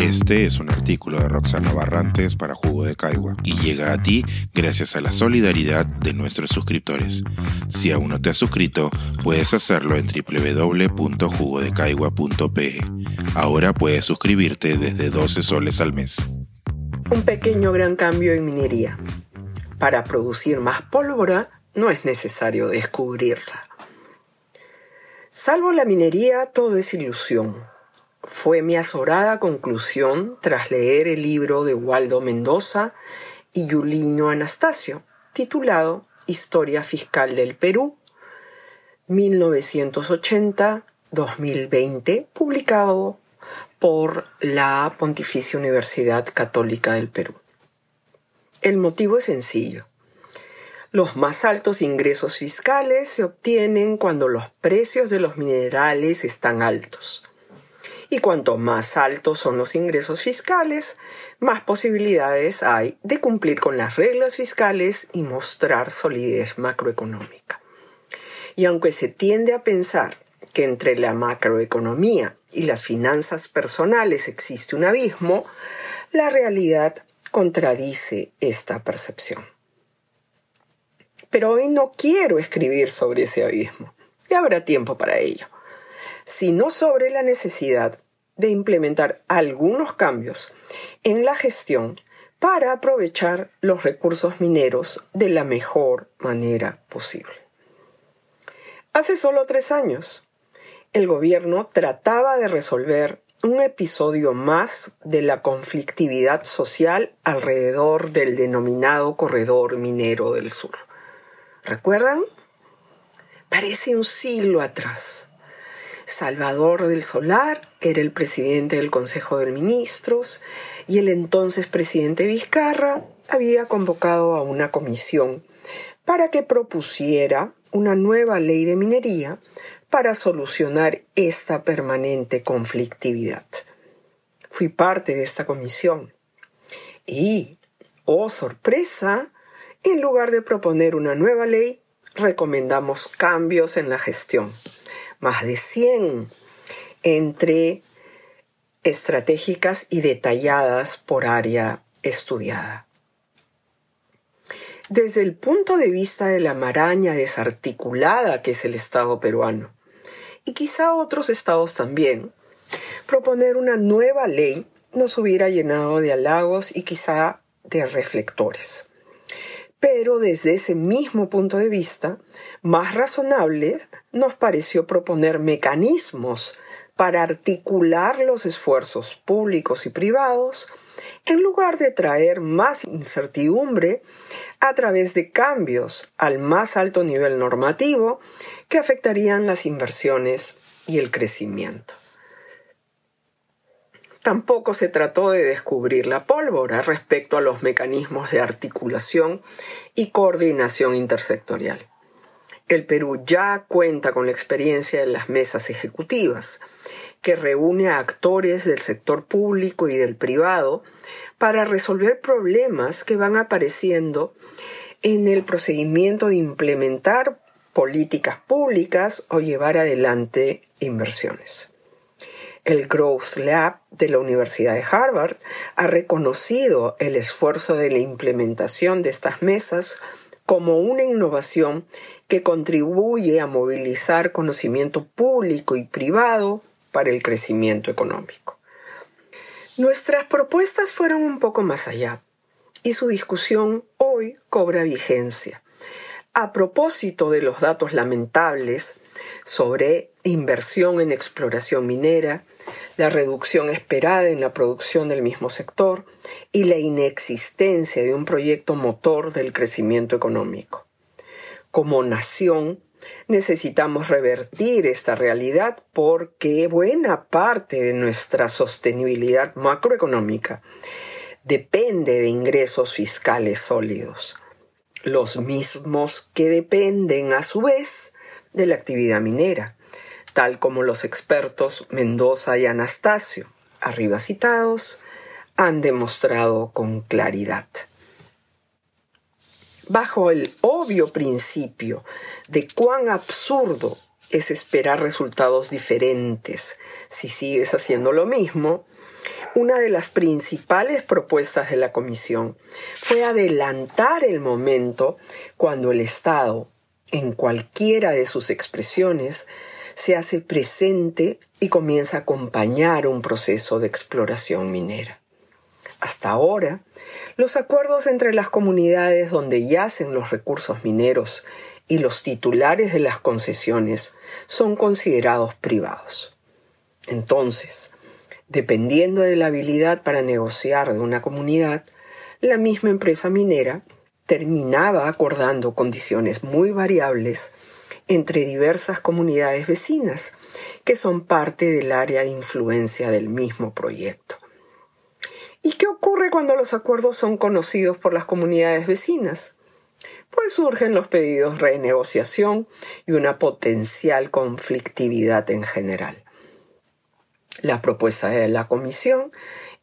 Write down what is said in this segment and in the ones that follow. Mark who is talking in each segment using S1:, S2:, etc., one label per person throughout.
S1: Este es un artículo de Roxana Barrantes para Jugo de Caigua y llega a ti gracias a la solidaridad de nuestros suscriptores. Si aún no te has suscrito, puedes hacerlo en www.jugodecaigua.pe. Ahora puedes suscribirte desde 12 soles al mes.
S2: Un pequeño gran cambio en minería. Para producir más pólvora no es necesario descubrirla. Salvo la minería, todo es ilusión fue mi azorada conclusión tras leer el libro de Waldo Mendoza y Yulino Anastasio, titulado Historia Fiscal del Perú, 1980-2020, publicado por la Pontificia Universidad Católica del Perú. El motivo es sencillo. Los más altos ingresos fiscales se obtienen cuando los precios de los minerales están altos y cuanto más altos son los ingresos fiscales, más posibilidades hay de cumplir con las reglas fiscales y mostrar solidez macroeconómica. Y aunque se tiende a pensar que entre la macroeconomía y las finanzas personales existe un abismo, la realidad contradice esta percepción. Pero hoy no quiero escribir sobre ese abismo, y habrá tiempo para ello sino sobre la necesidad de implementar algunos cambios en la gestión para aprovechar los recursos mineros de la mejor manera posible. Hace solo tres años, el gobierno trataba de resolver un episodio más de la conflictividad social alrededor del denominado corredor minero del sur. ¿Recuerdan? Parece un siglo atrás. Salvador del Solar era el presidente del Consejo de Ministros y el entonces presidente Vizcarra había convocado a una comisión para que propusiera una nueva ley de minería para solucionar esta permanente conflictividad. Fui parte de esta comisión y, oh sorpresa, en lugar de proponer una nueva ley, recomendamos cambios en la gestión más de 100 entre estratégicas y detalladas por área estudiada. Desde el punto de vista de la maraña desarticulada que es el Estado peruano, y quizá otros estados también, proponer una nueva ley nos hubiera llenado de halagos y quizá de reflectores. Pero desde ese mismo punto de vista, más razonable nos pareció proponer mecanismos para articular los esfuerzos públicos y privados en lugar de traer más incertidumbre a través de cambios al más alto nivel normativo que afectarían las inversiones y el crecimiento. Tampoco se trató de descubrir la pólvora respecto a los mecanismos de articulación y coordinación intersectorial. El Perú ya cuenta con la experiencia de las mesas ejecutivas, que reúne a actores del sector público y del privado para resolver problemas que van apareciendo en el procedimiento de implementar políticas públicas o llevar adelante inversiones. El Growth Lab de la Universidad de Harvard ha reconocido el esfuerzo de la implementación de estas mesas como una innovación que contribuye a movilizar conocimiento público y privado para el crecimiento económico. Nuestras propuestas fueron un poco más allá y su discusión hoy cobra vigencia. A propósito de los datos lamentables sobre inversión en exploración minera, la reducción esperada en la producción del mismo sector y la inexistencia de un proyecto motor del crecimiento económico. Como nación, necesitamos revertir esta realidad porque buena parte de nuestra sostenibilidad macroeconómica depende de ingresos fiscales sólidos, los mismos que dependen a su vez de la actividad minera, tal como los expertos Mendoza y Anastasio, arriba citados, han demostrado con claridad. Bajo el obvio principio de cuán absurdo es esperar resultados diferentes si sigues haciendo lo mismo, Una de las principales propuestas de la Comisión fue adelantar el momento cuando el Estado, en cualquiera de sus expresiones, se hace presente y comienza a acompañar un proceso de exploración minera. Hasta ahora, los acuerdos entre las comunidades donde yacen los recursos mineros y los titulares de las concesiones son considerados privados. Entonces, dependiendo de la habilidad para negociar de una comunidad, la misma empresa minera terminaba acordando condiciones muy variables entre diversas comunidades vecinas que son parte del área de influencia del mismo proyecto. ¿Y qué ocurre cuando los acuerdos son conocidos por las comunidades vecinas? Pues surgen los pedidos de renegociación y una potencial conflictividad en general. La propuesta de la Comisión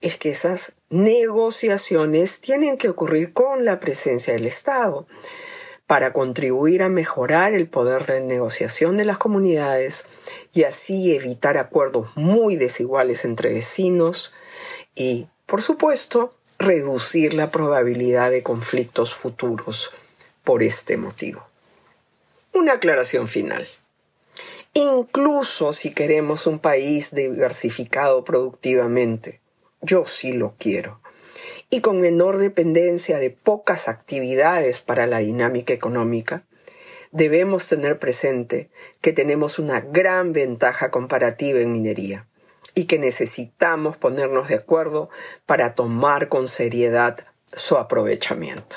S2: es que esas negociaciones tienen que ocurrir con la presencia del Estado para contribuir a mejorar el poder de negociación de las comunidades y así evitar acuerdos muy desiguales entre vecinos y, por supuesto, reducir la probabilidad de conflictos futuros por este motivo. Una aclaración final. Incluso si queremos un país diversificado productivamente, yo sí lo quiero, y con menor dependencia de pocas actividades para la dinámica económica, debemos tener presente que tenemos una gran ventaja comparativa en minería y que necesitamos ponernos de acuerdo para tomar con seriedad su aprovechamiento.